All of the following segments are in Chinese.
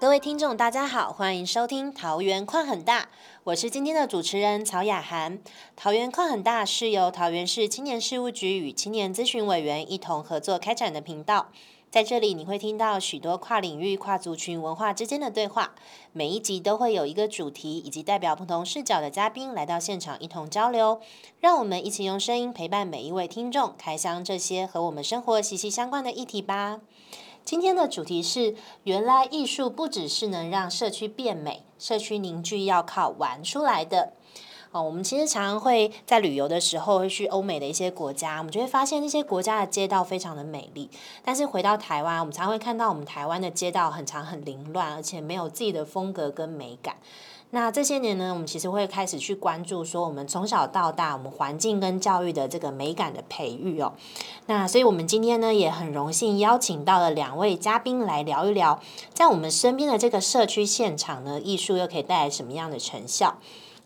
各位听众，大家好，欢迎收听《桃园矿很大》，我是今天的主持人曹雅涵。桃园矿很大是由桃园市青年事务局与青年咨询委员一同合作开展的频道，在这里你会听到许多跨领域、跨族群文化之间的对话。每一集都会有一个主题，以及代表不同视角的嘉宾来到现场一同交流。让我们一起用声音陪伴每一位听众，开箱这些和我们生活息息相关的议题吧。今天的主题是：原来艺术不只是能让社区变美，社区凝聚要靠玩出来的。哦，我们其实常常会在旅游的时候会去欧美的一些国家，我们就会发现那些国家的街道非常的美丽。但是回到台湾，我们常会看到我们台湾的街道很长很凌乱，而且没有自己的风格跟美感。那这些年呢，我们其实会开始去关注说，我们从小到大，我们环境跟教育的这个美感的培育哦。那所以，我们今天呢，也很荣幸邀请到了两位嘉宾来聊一聊，在我们身边的这个社区现场呢，艺术又可以带来什么样的成效？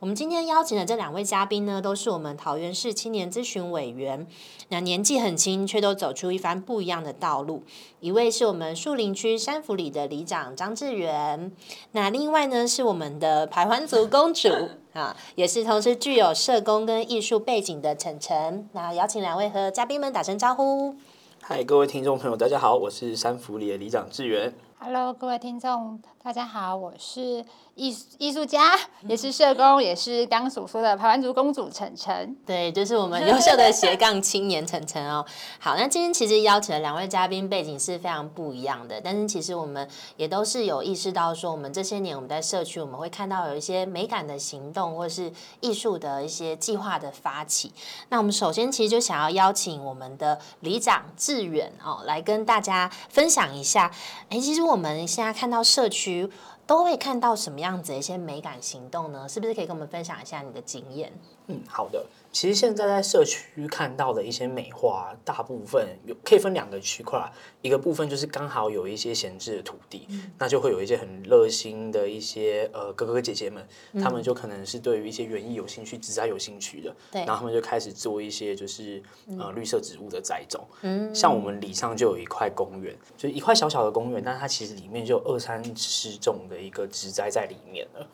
我们今天邀请的这两位嘉宾呢，都是我们桃园市青年咨询委员，那年纪很轻，却都走出一番不一样的道路。一位是我们树林区山福里的里长张志源，那另外呢是我们的排湾族公主啊，也是同时具有社工跟艺术背景的晨晨。那邀请两位和嘉宾们打声招呼。嗨，各位听众朋友，大家好，我是山福里的里长志源。Hello，各位听众，大家好，我是。艺艺术家也是社工，也是刚所说的排湾族公主晨晨。对，就是我们优秀的斜杠青年晨晨哦。好，那今天其实邀请的两位嘉宾背景是非常不一样的，但是其实我们也都是有意识到说，我们这些年我们在社区，我们会看到有一些美感的行动，或是艺术的一些计划的发起。那我们首先其实就想要邀请我们的里长志远哦，来跟大家分享一下。哎，其实我们现在看到社区。都会看到什么样子的一些美感行动呢？是不是可以跟我们分享一下你的经验？嗯，好的。其实现在在社区看到的一些美化，大部分有可以分两个区块，一个部分就是刚好有一些闲置的土地，那就会有一些很热心的一些呃哥哥姐姐们，他们就可能是对于一些园艺有兴趣、植栽有兴趣的，对，然后他们就开始做一些就是呃绿色植物的栽种。嗯，像我们里上就有一块公园，就是一块小小的公园，但它其实里面就有二三十种的一个植栽在里面了。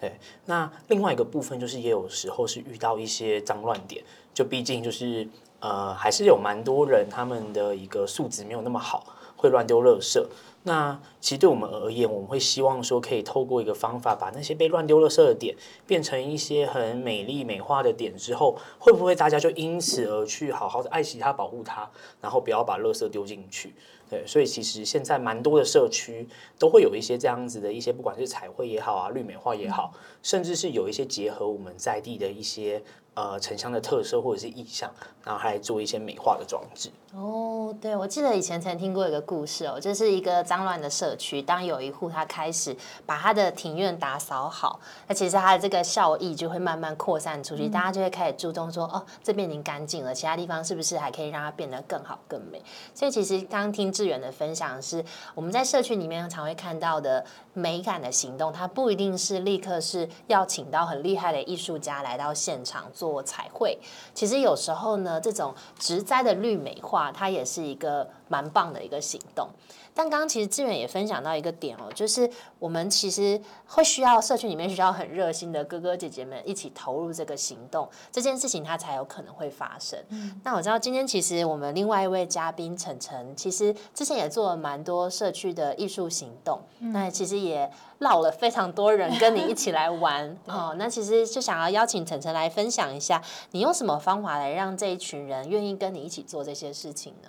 对，那另外一个部分就是也有时候是遇到一些脏乱点，就毕竟就是呃，还是有蛮多人他们的一个素质没有那么好，会乱丢垃圾。那其实对我们而言，我们会希望说可以透过一个方法，把那些被乱丢垃圾的点变成一些很美丽美化的点之后，会不会大家就因此而去好好的爱惜它、保护它，然后不要把垃圾丢进去？对，所以其实现在蛮多的社区都会有一些这样子的一些，不管是彩绘也好啊，绿美化也好，甚至是有一些结合我们在地的一些。呃，城乡的特色或者是意象，然后还做一些美化的装置。哦，对，我记得以前曾听过一个故事哦，就是一个脏乱的社区，当有一户他开始把他的庭院打扫好，那其实他的这个效益就会慢慢扩散出去，大家就会开始注重说，哦，这边已经干净了，其他地方是不是还可以让它变得更好更美？所以其实刚刚听志远的分享是，我们在社区里面常会看到的美感的行动，它不一定是立刻是要请到很厉害的艺术家来到现场做。我彩绘，其实有时候呢，这种植栽的绿美化，它也是一个蛮棒的一个行动。但刚刚其实志远也分享到一个点哦，就是我们其实会需要社区里面需要很热心的哥哥姐姐们一起投入这个行动，这件事情它才有可能会发生。那我知道今天其实我们另外一位嘉宾晨晨，其实之前也做了蛮多社区的艺术行动，那其实也。绕了非常多人跟你一起来玩 哦，那其实就想要邀请晨晨来分享一下，你用什么方法来让这一群人愿意跟你一起做这些事情呢？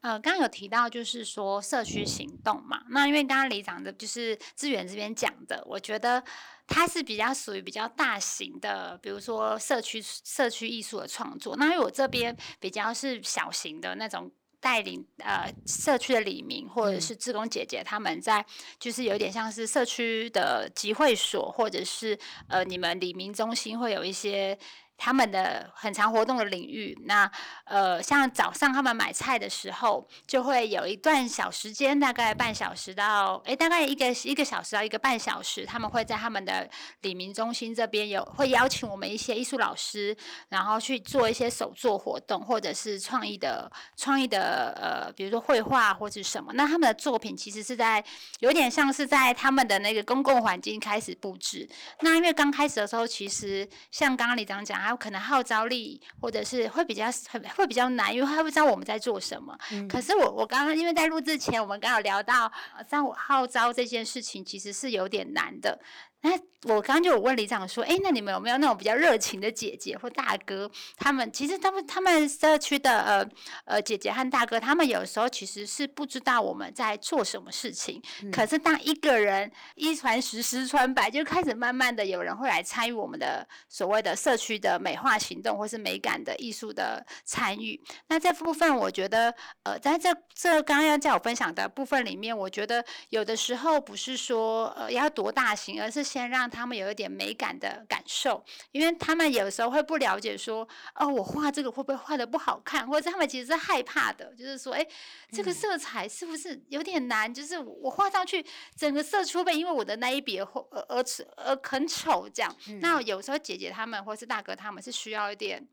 呃，刚刚有提到就是说社区行动嘛，那因为刚刚李长的就是资源这边讲的，我觉得它是比较属于比较大型的，比如说社区社区艺术的创作，那因为我这边比较是小型的那种。带领呃社区的李明或者是志工姐姐，他们在就是有点像是社区的集会所，或者是呃你们李明中心会有一些他们的很常活动的领域。那呃，像早上他们买菜的时候，就会有一段小时间，大概半小时到哎，大概一个一个小时到一个半小时，他们会在他们的李明中心这边有会邀请我们一些艺术老师，然后去做一些手作活动，或者是创意的创意的呃，比如说绘画或者什么。那他们的作品其实是在有点像是在他们的那个公共环境开始布置。那因为刚开始的时候，其实像刚刚李长讲，还有可能号召力或者是会比较很会比较难，因为他不知道我们在做什么。可是我我刚刚因为在录制前，我们刚好聊到像我号召这件事情，其实是有点难的。那我刚刚就有问李长说，哎，那你们有没有那种比较热情的姐姐或大哥？他们其实他们他们社区的呃呃姐姐和大哥，他们有时候其实是不知道我们在做什么事情。可是当一个人一传十，十传百，就开始慢慢的有人会来参与我们的所谓的社区的美化行动，或是美感的艺术的参与。那这部分我觉得，呃，在这这刚刚要叫我分享的部分里面，我觉得有的时候不是说呃要多大型，而是先让他们有一点美感的感受，因为他们有时候会不了解说，哦，我画这个会不会画的不好看，或者他们其实是害怕的，就是说，哎，这个色彩是不是有点难？就是我画上去，整个色出被因为我的那一笔而而而而很丑这样。那有时候姐姐他们或是大哥他们是需要一点，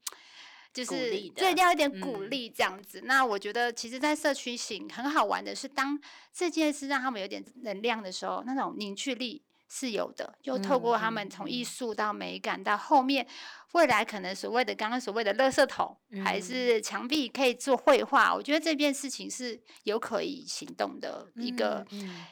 就是对，要一点鼓励这样子。那我觉得，其实，在社区型很好玩的是，当这件事让他们有点能量的时候，那种凝聚力。是有的，就透过他们从艺术到美感到后面，未来可能所谓的刚刚所谓的垃圾桶，还是墙壁可以做绘画，我觉得这件事情是有可以行动的一个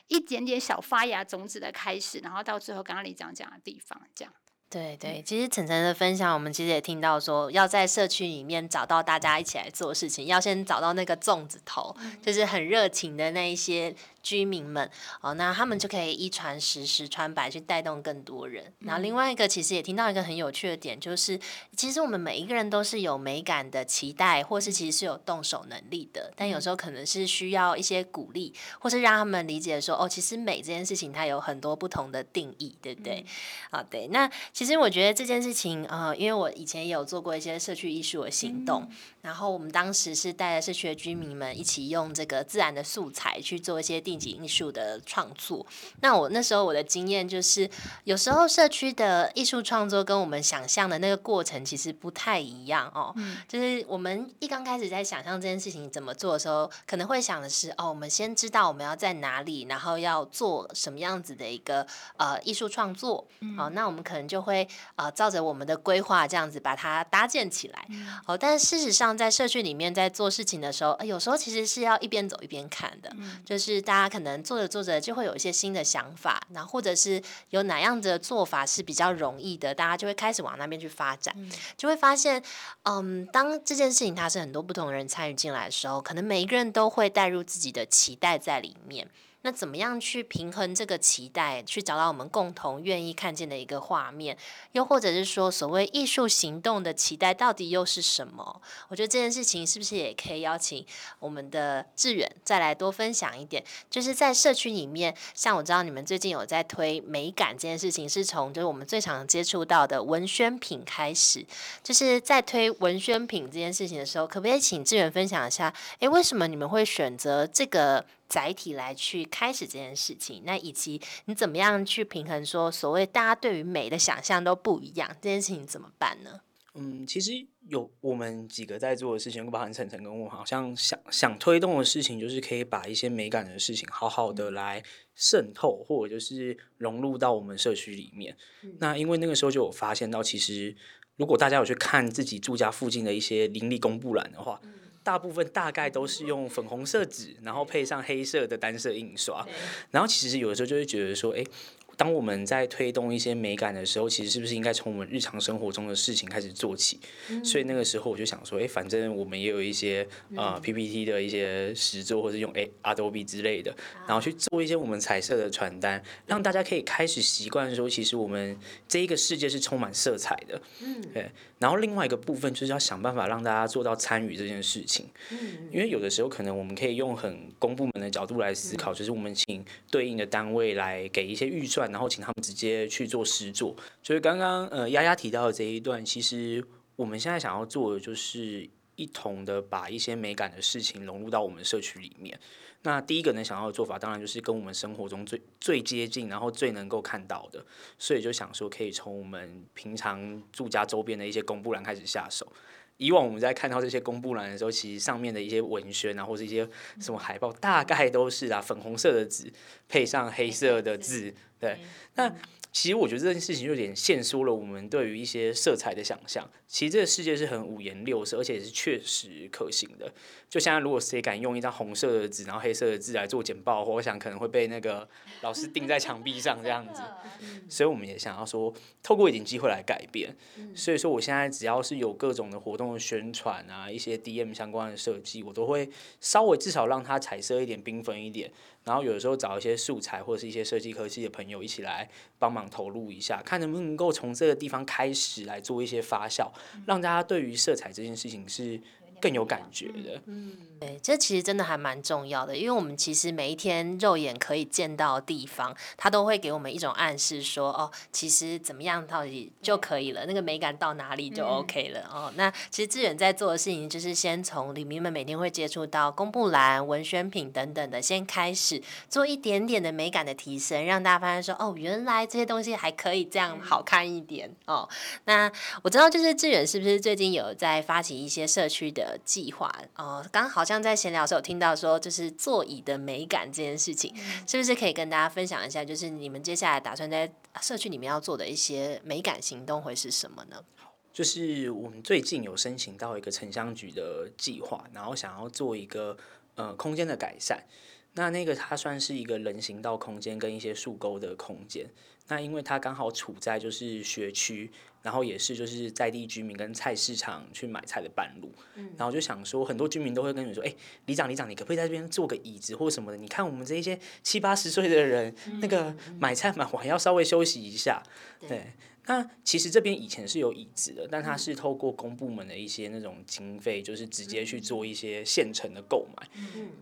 一点点小发芽种子的开始，然后到最后刚刚你讲讲的地方，这样。对对，其实晨晨的分享，我们其实也听到说，要在社区里面找到大家一起来做事情，要先找到那个粽子头，就是很热情的那一些。居民们哦，那他们就可以一传十，十传百，去带动更多人。然后另外一个，其实也听到一个很有趣的点，就是其实我们每一个人都是有美感的期待，或是其实是有动手能力的。但有时候可能是需要一些鼓励，或是让他们理解说，哦，其实美这件事情它有很多不同的定义，对不对？啊，对。那其实我觉得这件事情，呃，因为我以前也有做过一些社区艺术的行动，然后我们当时是带着社区的居民们一起用这个自然的素材去做一些定。艺术的创作，那我那时候我的经验就是，有时候社区的艺术创作跟我们想象的那个过程其实不太一样哦。嗯，就是我们一刚开始在想象这件事情怎么做的时候，可能会想的是，哦，我们先知道我们要在哪里，然后要做什么样子的一个呃艺术创作。好，那我们可能就会呃照着我们的规划这样子把它搭建起来。哦，但事实上在社区里面在做事情的时候，有时候其实是要一边走一边看的，就是大家。可能做着做着就会有一些新的想法，然后或者是有哪样的做法是比较容易的，大家就会开始往那边去发展，就会发现，嗯，当这件事情它是很多不同的人参与进来的时候，可能每一个人都会带入自己的期待在里面。那怎么样去平衡这个期待，去找到我们共同愿意看见的一个画面？又或者是说，所谓艺术行动的期待到底又是什么？我觉得这件事情是不是也可以邀请我们的志远再来多分享一点？就是在社区里面，像我知道你们最近有在推美感这件事情，是从就是我们最常接触到的文宣品开始，就是在推文宣品这件事情的时候，可不可以请志远分享一下？诶，为什么你们会选择这个？载体来去开始这件事情，那以及你怎么样去平衡说所谓大家对于美的想象都不一样，这件事情怎么办呢？嗯，其实有我们几个在做的事情，包含晨晨跟我好像想想推动的事情，就是可以把一些美感的事情好好的来渗透，或者就是融入到我们社区里面。那因为那个时候就有发现到，其实如果大家有去看自己住家附近的一些邻里公布栏的话。大部分大概都是用粉红色纸，然后配上黑色的单色印刷，然后其实有的时候就会觉得说，哎。当我们在推动一些美感的时候，其实是不是应该从我们日常生活中的事情开始做起？所以那个时候我就想说，哎，反正我们也有一些呃 PPT 的一些实作，或者用哎 Adobe 之类的，然后去做一些我们彩色的传单，让大家可以开始习惯说，其实我们这一个世界是充满色彩的。嗯，对。然后另外一个部分就是要想办法让大家做到参与这件事情。嗯，因为有的时候可能我们可以用很公部门的角度来思考，就是我们请对应的单位来给一些预算。然后请他们直接去做实作，所以刚刚呃丫丫提到的这一段，其实我们现在想要做的就是一同的把一些美感的事情融入到我们社区里面。那第一个能，想要的做法当然就是跟我们生活中最最接近，然后最能够看到的，所以就想说可以从我们平常住家周边的一些公布栏开始下手。以往我们在看到这些公布栏的时候，其实上面的一些文宣啊，或者一些什么海报，大概都是啊粉红色的纸配上黑色的字，对，那。其实我觉得这件事情有点限缩了我们对于一些色彩的想象。其实这个世界是很五颜六色，而且是确实可行的。就现在如果谁敢用一张红色的纸，然后黑色的字来做简报，我想可能会被那个老师钉在墙壁上这样子。所以我们也想要说，透过一点机会来改变。所以说，我现在只要是有各种的活动的宣传啊，一些 DM 相关的设计，我都会稍微至少让它彩色一点、缤纷一点。然后有的时候找一些素材或者是一些设计科技的朋友一起来帮忙投入一下，看能不能够从这个地方开始来做一些发酵，让大家对于色彩这件事情是。更有感觉的，嗯，对，这其实真的还蛮重要的，因为我们其实每一天肉眼可以见到的地方，它都会给我们一种暗示，说哦，其实怎么样到底就可以了，那个美感到哪里就 OK 了哦。那其实志远在做的事情，就是先从里面们每天会接触到公布栏、文宣品等等的，先开始做一点点的美感的提升，让大家发现说，哦，原来这些东西还可以这样好看一点哦。那我知道，就是志远是不是最近有在发起一些社区的。计划哦，刚好像在闲聊的时候有听到说，就是座椅的美感这件事情，是不是可以跟大家分享一下？就是你们接下来打算在社区里面要做的一些美感行动会是什么呢？就是我们最近有申请到一个城乡局的计划，然后想要做一个呃空间的改善。那那个它算是一个人行道空间跟一些树沟的空间。那因为它刚好处在就是学区。然后也是就是在地居民跟菜市场去买菜的半路，然后就想说，很多居民都会跟你说，哎，里长里长，你可不可以在这边做个椅子或什么的？你看我们这一些七八十岁的人，那个买菜买完要稍微休息一下，对。那其实这边以前是有椅子的，但它是透过公部门的一些那种经费，就是直接去做一些现成的购买。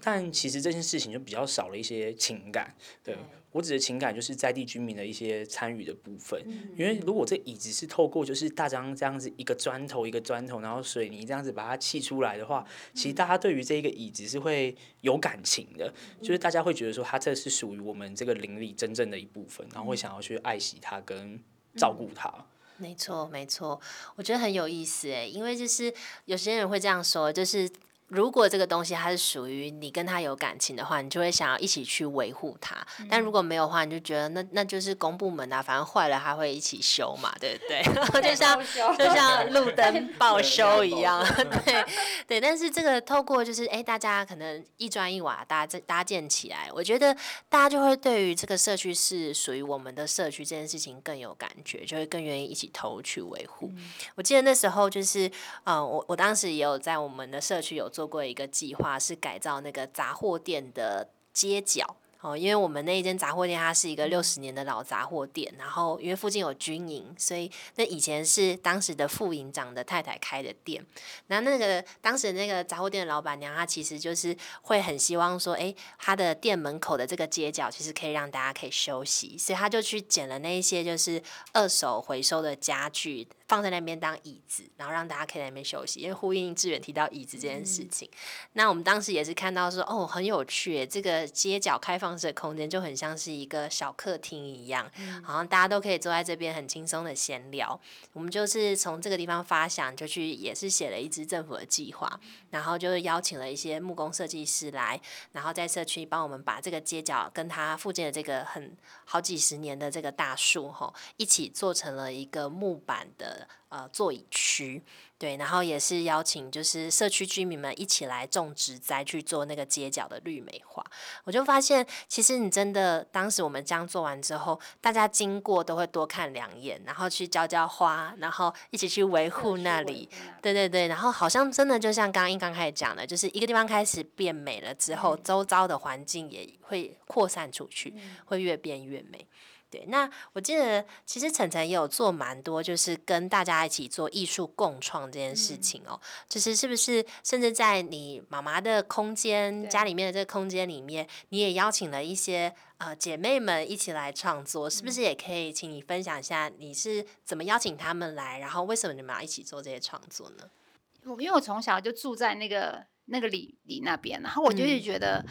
但其实这件事情就比较少了一些情感，对。我指的情感就是在地居民的一些参与的部分，因为如果这椅子是透过就是大张这样子一个砖头一个砖头，然后水泥这样子把它砌出来的话，其实大家对于这个椅子是会有感情的，就是大家会觉得说它这是属于我们这个邻里真正的一部分，然后会想要去爱惜它跟照顾他。没错，没错，我觉得很有意思诶，因为就是有些人会这样说，就是。如果这个东西它是属于你跟他有感情的话，你就会想要一起去维护它。但如果没有的话，你就觉得那那就是公部门啊，反正坏了还会一起修嘛，对不对？就像就像路灯报修一样，对对。但是这个透过就是哎，大家可能一砖一瓦搭这搭建起来，我觉得大家就会对于这个社区是属于我们的社区这件事情更有感觉，就会更愿意一起投去维护。我记得那时候就是嗯，我我当时也有在我们的社区有做。做过一个计划，是改造那个杂货店的街角。哦，因为我们那一间杂货店，它是一个六十年的老杂货店，然后因为附近有军营，所以那以前是当时的副营长的太太开的店。那那个当时那个杂货店的老板娘，她其实就是会很希望说，哎，她的店门口的这个街角其实可以让大家可以休息，所以她就去捡了那一些就是二手回收的家具，放在那边当椅子，然后让大家可以在那边休息。因为呼应志远提到椅子这件事情，那我们当时也是看到说，哦，很有趣，这个街角开放。的空间就很像是一个小客厅一样，好像大家都可以坐在这边很轻松的闲聊。我们就是从这个地方发想，就去也是写了一支政府的计划，然后就是邀请了一些木工设计师来，然后在社区帮我们把这个街角跟它附近的这个很好几十年的这个大树吼，一起做成了一个木板的呃座椅区。对，然后也是邀请就是社区居民们一起来种植栽去做那个街角的绿美化。我就发现，其实你真的当时我们这样做完之后，大家经过都会多看两眼，然后去浇浇花，然后一起去维护那里。对对对，然后好像真的就像刚刚一刚开始讲的，就是一个地方开始变美了之后，周遭的环境也会扩散出去，会越变越美。对，那我记得其实晨晨也有做蛮多，就是跟大家一起做艺术共创这件事情哦。就是是不是甚至在你妈妈的空间、家里面的这个空间里面，你也邀请了一些呃姐妹们一起来创作，是不是也可以请你分享一下你是怎么邀请他们来，然后为什么你们要一起做这些创作呢？我因为我从小就住在那个那个里里那边，然后我就是觉得。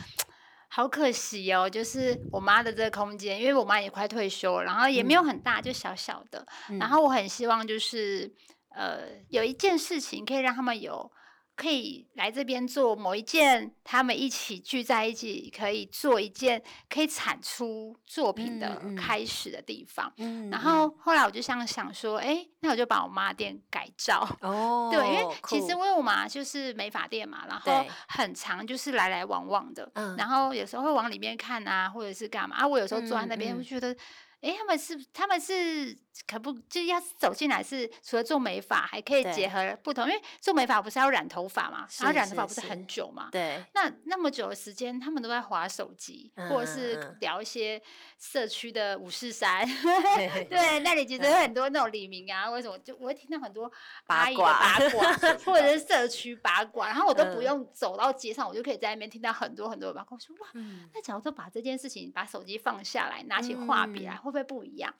好可惜哦，就是我妈的这个空间，因为我妈也快退休了，然后也没有很大，就小小的。然后我很希望就是，呃，有一件事情可以让他们有。可以来这边做某一件，他们一起聚在一起，可以做一件可以产出作品的开始的地方。然后后来我就想想说，哎，那我就把我妈店改造。哦，对，因为其实因为我妈就是美发店嘛，然后很长，就是来来往往的。然后有时候会往里面看啊，或者是干嘛啊？我有时候坐在那边，会觉得。哎，他们是他们是可不就要走进来是除了做美发，还可以结合不同，因为做美发不是要染头发嘛，然后染头发不是很久嘛，对。那那么久的时间，他们都在划手机，或者是聊一些社区的五四三，对，那里其实有很多那种李明啊，为什么就我会听到很多八卦八卦，或者是社区八卦，然后我都不用走到街上，我就可以在那边听到很多很多八卦。我说哇，那假如说把这件事情，把手机放下来，拿起画笔来，会不。会不一样。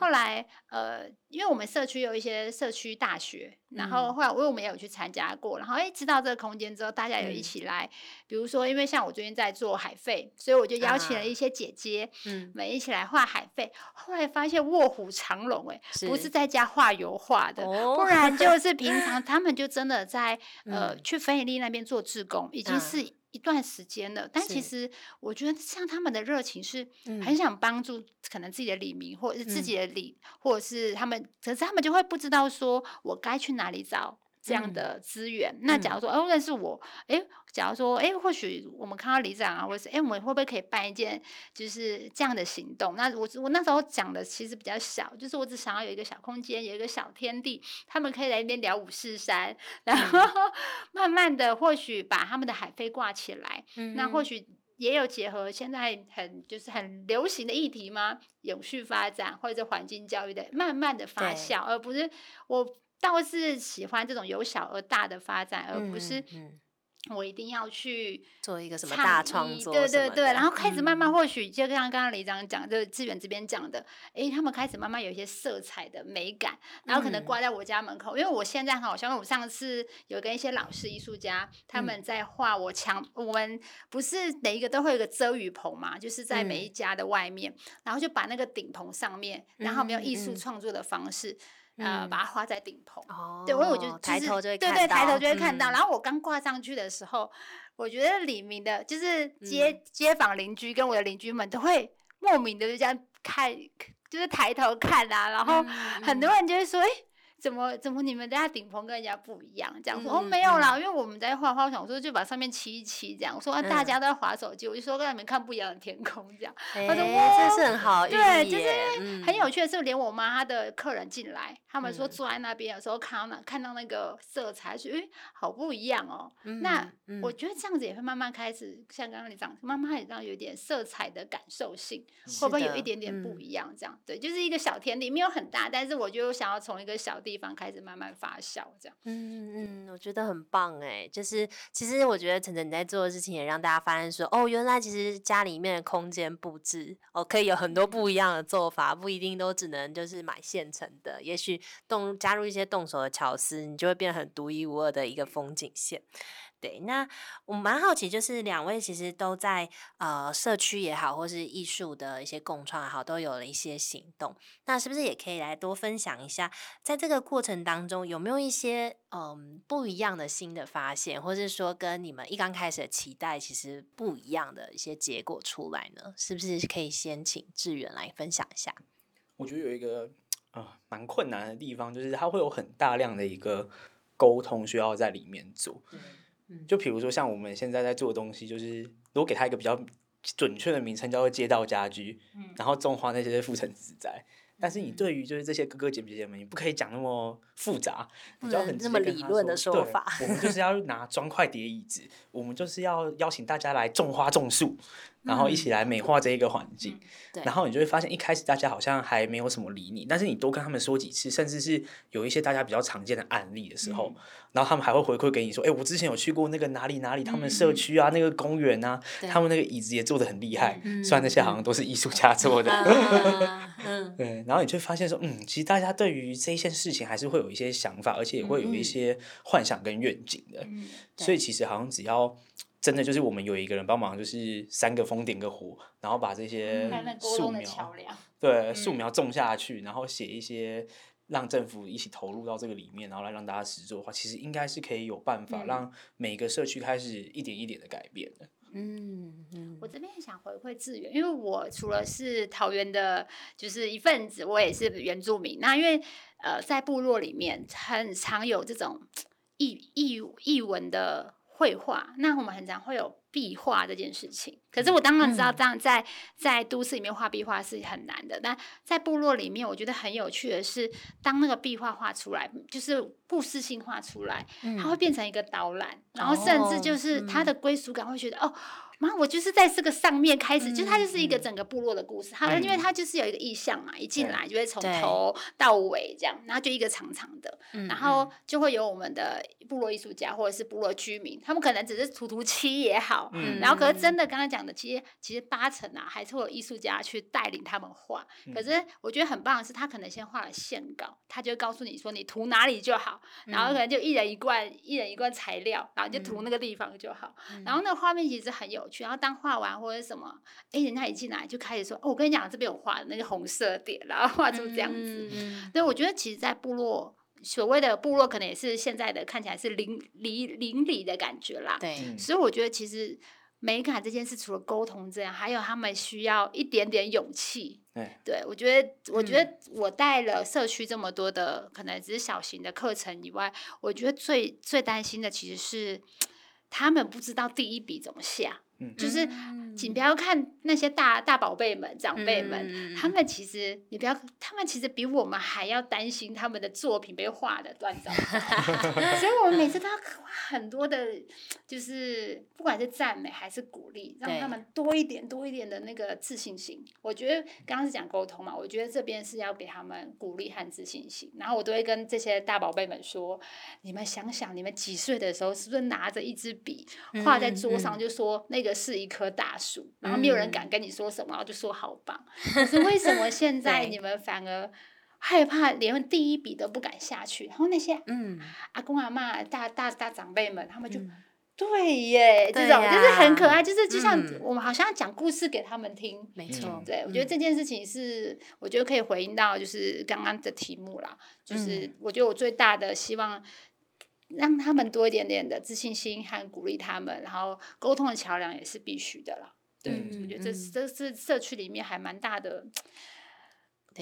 后来，呃，因为我们社区有一些社区大学，然后后来，因为我们也有去参加过，然后哎，知道这个空间之后，大家有一起来，比如说，因为像我最近在做海费，所以我就邀请了一些姐姐，嗯，们一起来画海费。后来发现卧虎藏龙，哎，不是在家画油画的，不然就。是平常他们就真的在呃去芬利那边做志工，已经是。一段时间了，但其实我觉得像他们的热情是很想帮助可能自己的李明或者是自己的李，或者是他们，可是他们就会不知道说我该去哪里找。这样的资源，那假如说哦认识我，哎，假如说哎，或许我们看到里长啊，或者是哎，我们会不会可以办一件就是这样的行动？那我我那时候讲的其实比较小，就是我只想要有一个小空间，有一个小天地，他们可以来那边聊五四三，然后慢慢的或许把他们的海飞挂起来，那或许也有结合现在很就是很流行的议题吗？永续发展或者环境教育的慢慢的发酵，而不是我。倒是喜欢这种由小而大的发展，而不是我一定要去做一个什么大创作。对对对，然后开始慢慢，或许就像刚刚李长讲，就志远这边讲的，哎，他们开始慢慢有一些色彩的美感，然后可能挂在我家门口。因为我现在好像我上次有跟一些老师、艺术家他们在画我墙，我们不是每一个都会有个遮雨棚嘛，就是在每一家的外面，然后就把那个顶棚上面，然后我们用艺术创作的方式。呃，把它画在顶棚，对，因为我就抬头就会对对，抬头就会看到。然后我刚挂上去的时候，我觉得李明的，就是街街坊邻居跟我的邻居们都会莫名的就这样看，就是抬头看啊。然后很多人就会说，哎。怎么怎么你们家顶棚跟人家不一样？这样说哦没有啦，因为我们在画画，我想说就把上面漆一漆，这样我说啊大家都在划手机，我就说让你们看不一样的天空，这样。他说哇，这是很好，对，就是很有趣的是，连我妈她的客人进来，他们说坐在那边有时候看到那看到那个色彩，说哎好不一样哦。那我觉得这样子也会慢慢开始，像刚刚你讲，慢慢也让有点色彩的感受性，会不会有一点点不一样？这样对，就是一个小天地，没有很大，但是我就想要从一个小。地方开始慢慢发酵，这样。嗯嗯，我觉得很棒哎，就是其实我觉得晨晨你在做的事情也让大家发现说，哦，原来其实家里面的空间布置哦，可以有很多不一样的做法，不一定都只能就是买现成的，也许动加入一些动手的巧思，你就会变得很独一无二的一个风景线。对，那我蛮好奇，就是两位其实都在呃社区也好，或是艺术的一些共创也好，都有了一些行动。那是不是也可以来多分享一下，在这个过程当中有没有一些嗯不一样的新的发现，或是说跟你们一刚开始的期待其实不一样的一些结果出来呢？是不是可以先请志远来分享一下？我觉得有一个啊蛮困难的地方，就是它会有很大量的一个沟通需要在里面做。就比如说，像我们现在在做的东西，就是如果给他一个比较准确的名称，叫做街道家居，然后种花那些是复成植栽，但是你对于就是这些哥哥姐姐姐们，你不可以讲那么复杂，你就要很那么理论的说法我们就是要拿砖块叠椅子，我们就是要邀请大家来种花种树，然后一起来美化这一个环境。嗯对。然后你就会发现，一开始大家好像还没有什么理你，但是你多跟他们说几次，甚至是有一些大家比较常见的案例的时嗯。候，然后他们还会回馈给你说：“哎，我之前有去过那个哪里哪里，他们嗯社区啊，那个公园啊，他们那个椅子也做的很厉害。嗯虽然那些好像都是艺术家做的，啊嗯 对，然后你就会发现说，嗯，其实大家对于这一件事情还是会有一些想法，而且也会有一嗯些幻想跟愿景的。嗯所以其实好像只要真的就是我们有一个人帮忙，就是三个风点个火，然后把这些树苗，梁，对树嗯苗种下去，然后写一些。让政府一起投入到这个里面，然后来让大家实做的话，其实应该是可以有办法嗯让每个社区开始一点一点的改变的。嗯嗯我这边也想回馈志源，因为我除了是桃园的，就是一份子，我也是原住民。那因为呃，在部落里面很常有这种异异异文的绘画，那我们很常会有壁画这件事情。可是我当然知道，嗯这样在在都市里面画壁画是很难的，但在部落里面，我觉得很有趣的是，当那个壁画画出来，就是故事性画出来，它会变成一个导览，然后甚至就哦是它嗯的归属感会觉得、哦。妈，我就是在这个上面开始，就是它就是一个嗯整个部落的故事。它、因为它就是有一个意象嘛，一进来就会从头到尾这样，然后就一个长长的，嗯然后就会有我们的部落艺术家或者是部落居民，他们可能只是涂涂漆也好，嗯然后可是真的刚刚讲的，其实其实八成啊，还是会有艺术家去带领他们画。可是我觉得很棒的是，他可能先画了线稿，他就告诉你说你涂哪里就好，然后。可能就一人一罐，一人一罐材料，然后就涂那个地方就好。然后那个画面其实很有趣，然后当画完或者什么，哎，人家一进来就开始说，哦，我跟你讲，这边有画的那个红色点，然后画出这样子。嗯所以我觉得，其实，在部落所谓的部落，可能也是现在的看起来是邻邻邻里的感觉啦。对嗯所以我觉得，其实美感这件事，除了沟通这样，还有他们需要一点点勇气。对，对，我觉得，我觉嗯得我带了社区这么多的，可能只是小型的课程以外，我觉得最最担心的其实是他们不知道第一笔怎么下。嗯。就是请不要看那些大大宝贝们、长辈们，他们其实你不要，他们其实比我们还要担心他们的作品被画的乱糟糟，所以我们每次都要花很多的，就是不管是赞美还是鼓励，让他们多一点、多一点的那个自信心。我觉得刚刚是讲沟通嘛，我觉得这边是要给他们鼓励和自信心，然后我都会跟这些大宝贝们说，你们想想，你们几岁的时候是不是拿着一支笔画在桌上，就说那个是一棵大树，然后没有人嗯敢跟你说什么，然后就说好棒。可是为什么现在你们反而害怕，连第一笔都不敢下去？然后那些嗯阿公阿妈、大大大长辈们，他们就。嗯对耶，这对种就是很可爱，就是就像嗯我们好像讲故事给他们听，没错嗯，对，我觉得嗯这件事情是，我觉得可以回应到就是刚刚的题目啦，就是嗯我觉得我最大的希望，让他们多一点点的自信心和鼓励他们，然后沟通的桥梁也是必须的啦。对，嗯我觉得这嗯。这是社区里面还蛮大的对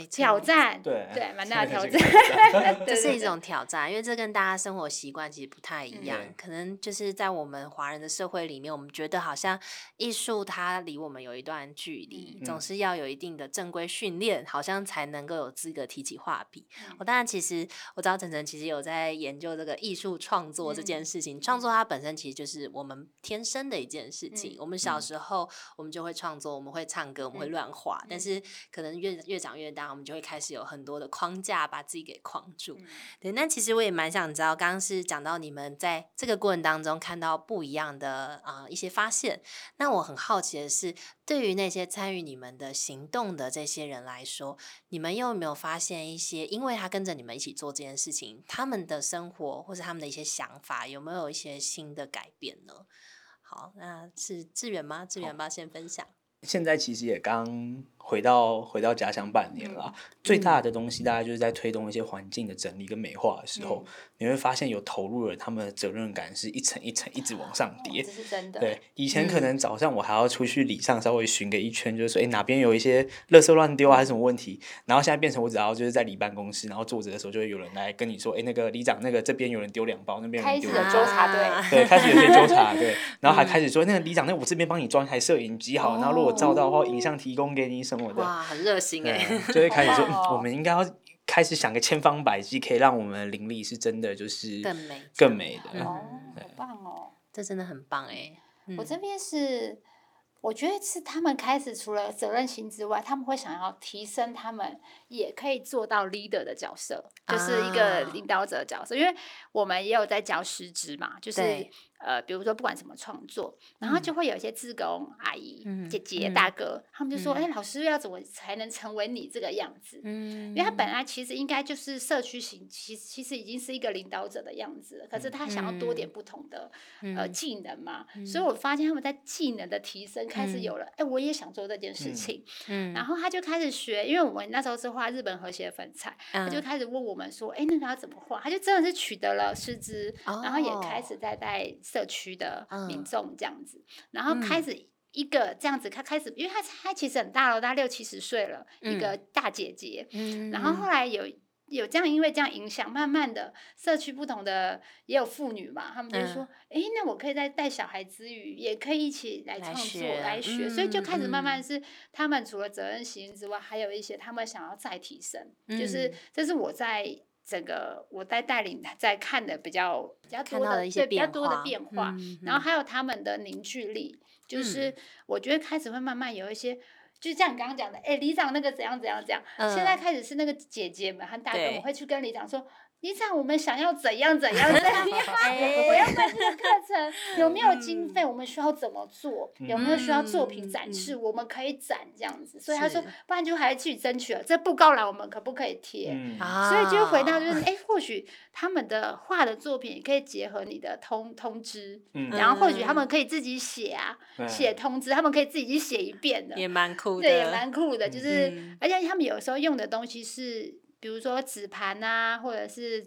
挑战，对对，蛮大的挑战 这是一种挑战，因为这跟大家生活习惯其实不太一样。嗯可能就是在我们华人的社会里面，我们觉得好像艺术它离我们有一段距离，嗯总是要有一定的正规训练，好像才能够有资格提起画笔。嗯我当然其实我知道晨晨其实有在研究这个艺术创作这件嗯事情，创作它本身其实就是我们天生的一件事情。嗯我们小嗯时候我们就会创作，我们会唱歌，我们会嗯乱画，但嗯是可能越越长越大，我们就会开始有很多的框架把自己给框住。嗯对，那其实我也蛮想知道，刚刚是讲到你们在这个过程当中看到不一样的啊、呃一些发现。那我很好奇的是，对于那些参与你们的行动的这些人来说，你们有没有发现一些，因为他跟着你们一起做这件事情，他们的生活或是他们的一些想法，有没有一些新的改变呢？好，那是志远吗？志远要不要先分享？现在其实也刚回到回到家乡半年了，最大的东西大概就是在推动一些环境的整理跟美化的时候，你会发现有投入的人，他们的责任感是一层一层一直往上叠。这是真的。对，以前可嗯能早上我还要出去里上稍微巡个一圈，就是说，哎，哪边有一些垃圾乱丢啊，还是什么问题？然后现在变成我只要就是在里办公室，然后坐着的时候，就会有人来跟你说，哎，那个里长，那个这边有人丢两包，那边有人丢两包开始有纠。察队啊对，开始有些纠察，对，然后还开始说那个里长，那我这边帮你装一台摄影机好了，然后如果照到的话，影像提供给你什什么的，哇，很热心哎、对，就会开始说，我们应该要开始想个千方百计，可以让我们的邻里是真的就是更美更美的。哦，嗯好棒哦！这真的很棒哎、嗯我这边是，我觉得是他们开始除了责任心之外，他们会想要提升他们也可以做到 leader 的角色，就是一个啊领导者的角色。因为我们也有在教师资嘛，就是对呃，比如说不管什么创作，然后就会有一些志工阿姨、嗯姐姐、嗯大哥，他们就说：“嗯哎、老师要怎么才能成为你这个样子？”嗯，因为他本来其实应该就是社区型，其实其实已经是一个领导者的样子了，可是他想要多点不同的、呃嗯技能嘛，所以我发现他们在技能的提升开始嗯。有了，哎、我也想做这件事情，嗯然。后他就开始学，因为我们那时候是画日本和谐粉彩，他就嗯。开始问我们说，哎、那个要怎么画？他就真的是取得了师资，然后也开始哦。在带社区的民嗯。众这样子，然后开嗯。始。一个这样子，他开始，因为他他其实很大了，他六七十岁了，一个大姐姐，嗯。然后后。来有有这样，因为这样影响，慢慢的社区不同的也有妇女嘛，他们就说，嗯。诶，那我可以在带小孩之余，也可以一起来来创作学来学，所以就开始慢嗯慢是他们除了责任心之外，还有一些他们想要再提升，就是嗯。这是我在。整个我在带领在看的比较比较多看的一些对比较变多的化变化，嗯然后还有他们的凝聚力，就是。我觉得开始会慢慢有一些，就像你刚刚讲的，哎，里长那个怎样怎样怎样，现在嗯开始是那个姐姐们和大哥对。们会去跟里长说。里长，我们想要怎样怎样怎样？我要办这个课程，有没有经费？我们需要怎么做？有没有需要作品展示？嗯我们可以展这样子。所以他说，不然就还去争取了。这布告栏我们可不可以贴？所以就回到就是，哎、或许他们的画的作品也可以结合你的通通知，嗯然后或许他嗯们可以自己写啊，对写通知，他们可以自己去写一遍的，也蛮酷的，对，也蛮酷的。就是，嗯而且他们有时候用的东西是，比如说纸盘啊，或者是。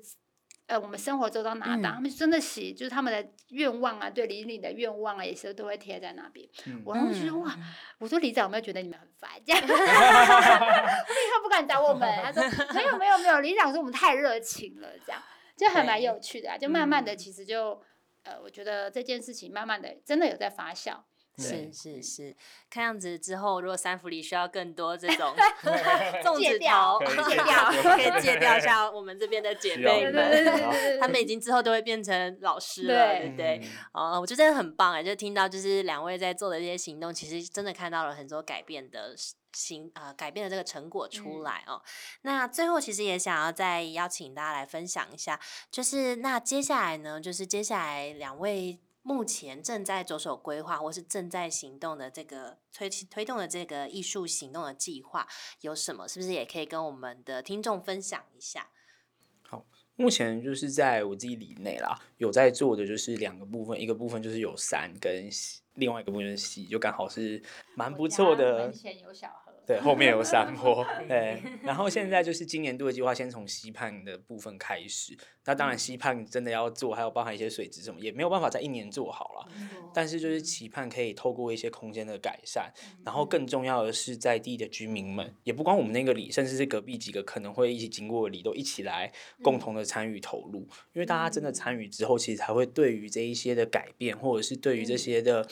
呃，我们生活周遭拿到，嗯他们真的写，就是他们的愿望啊，对李李的愿望啊，也是都会贴在那边。嗯我然后就觉得嗯哇，我说李长有没有觉得你们很烦？这样，我立刻不敢找我们。他说 没有没有没有，李长说我们太热情了，这样就还蛮有趣的、啊。就慢慢的，嗯其实就呃，我觉得这件事情慢慢的真的有在发酵。是是是，看样子之后，如果三福里需要更多这种 粽子头，可以戒掉可以戒掉一下我们这边的姐妹们，他们已经之后都会变成老师了，对对不对？哦，我觉得真的很棒哎，就听到就是两位在做的这些行动，其实真的看到了很多改变的行呃改变的这个成果出嗯来哦。那最后其实也想要再邀请大家来分享一下，就是那接下来呢，就是接下来两位。目前正在着手规划或是正在行动的这个推推动的这个艺术行动的计划有什么？是不是也可以跟我们的听众分享一下？好目前就是在我自己里内啦，有在做的就是两个部分，一个部分就是有山跟溪，另外一个部分是溪，就刚好是蛮不错的门。前有小河。对，后面有山坡，对。然后现在就是今年度的计划，先从溪畔的部分开始。那当然，溪畔真的要做，还有包含一些水质什么，也没有办法在一年做好了。但是就是期盼可以透过一些空间的改善，然后更重要的是在地的居民们，也不光我们那个里，甚至是隔壁几个可能会一起经过的里，都一起来共同的参与投入。因为大家真的参与之后，其实才会对于这一些的改变，或者是对于这些的。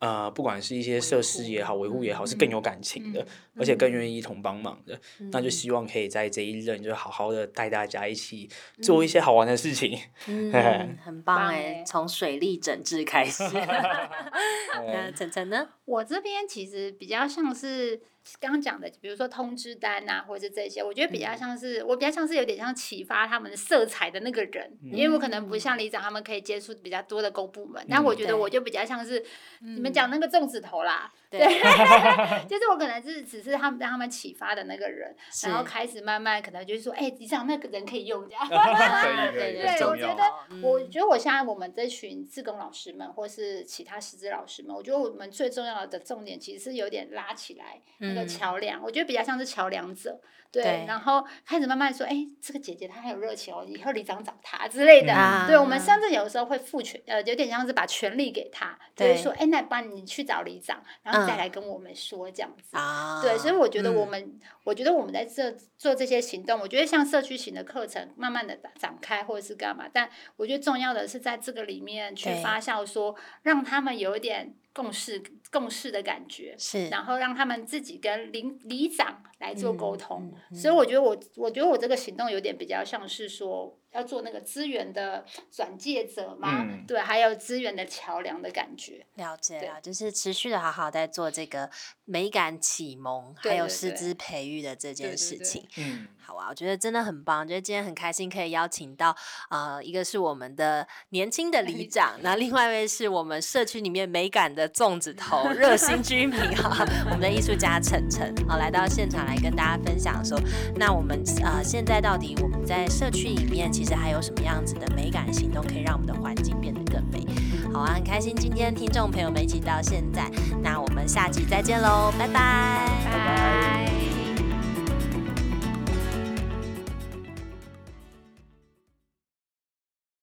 呃，不管是一些设施也好，维护也好，是更有感情的，而且更愿意一同帮忙的。那就希望可以在这一任，就好好的带大家一起做一些好玩的事情。嗯嘿嘿，很 棒棒哎欸，从水利整治开始。那晨晨呢？我这边其实比较像是刚刚讲的，比如说通知单啊，或者是这些，我觉得比较像是、我比较像是有点像启发他们色彩的那个人，因为我可能不像李长他们可以接触比较多的公部门，但我觉得我就比较像是你们讲那个粽子头啦，对，就是我可能是只是他们让他们启发的那个人，然后开始慢慢可能就是说，哎、你想那个人可以用这样。对对对，我觉得，嗯我觉得我现在我们这群自工老师们，或是其他师资老师们，我觉得我们最重要的重点其实是有点拉起来那个嗯。桥梁，我觉得比较像是桥梁者，对，对。然后开始慢慢说，哎，这个姐姐她很有热情哦，以后里长找她之类的，啊对，我们甚至有的时候会赋权，呃，有点像是把权力给她，就是说，哎，那帮你去找里长，然后再嗯来跟我们说这样子，啊，对，所以我觉得我嗯。们，我觉得我们在这做这些行动，我觉得像社区型的课程，慢慢的展展开或者是干嘛，但我觉得重要的是在这个里面去发酵说，让他们有一点共事共事的感觉，是，然后让他们自己跟里里长来做沟嗯通。嗯所以我觉得我我觉得我这个行动有点比较像是说要做那个资源的转介者嘛，嗯对，还有资源的桥梁的感觉。了解了，就是持续的好好在做这个美感启蒙，还有师资培育的这件对对对事情。嗯，好啊，我觉得真的很棒，觉得今天很开心可以邀请到呃，一个是我们的年轻的里长，那另外一位是我们社区里面美感的粽子头热心居民哈，我们的艺术家晨晨，好来到现场来跟大家分享说，那我们呃现在到底我们在社区里面其实还有什么样子的美感行动可以让我们的环境变得更美？好啊，很开心今天听众朋友们一起到现在，那我们下集再见喽，拜拜拜。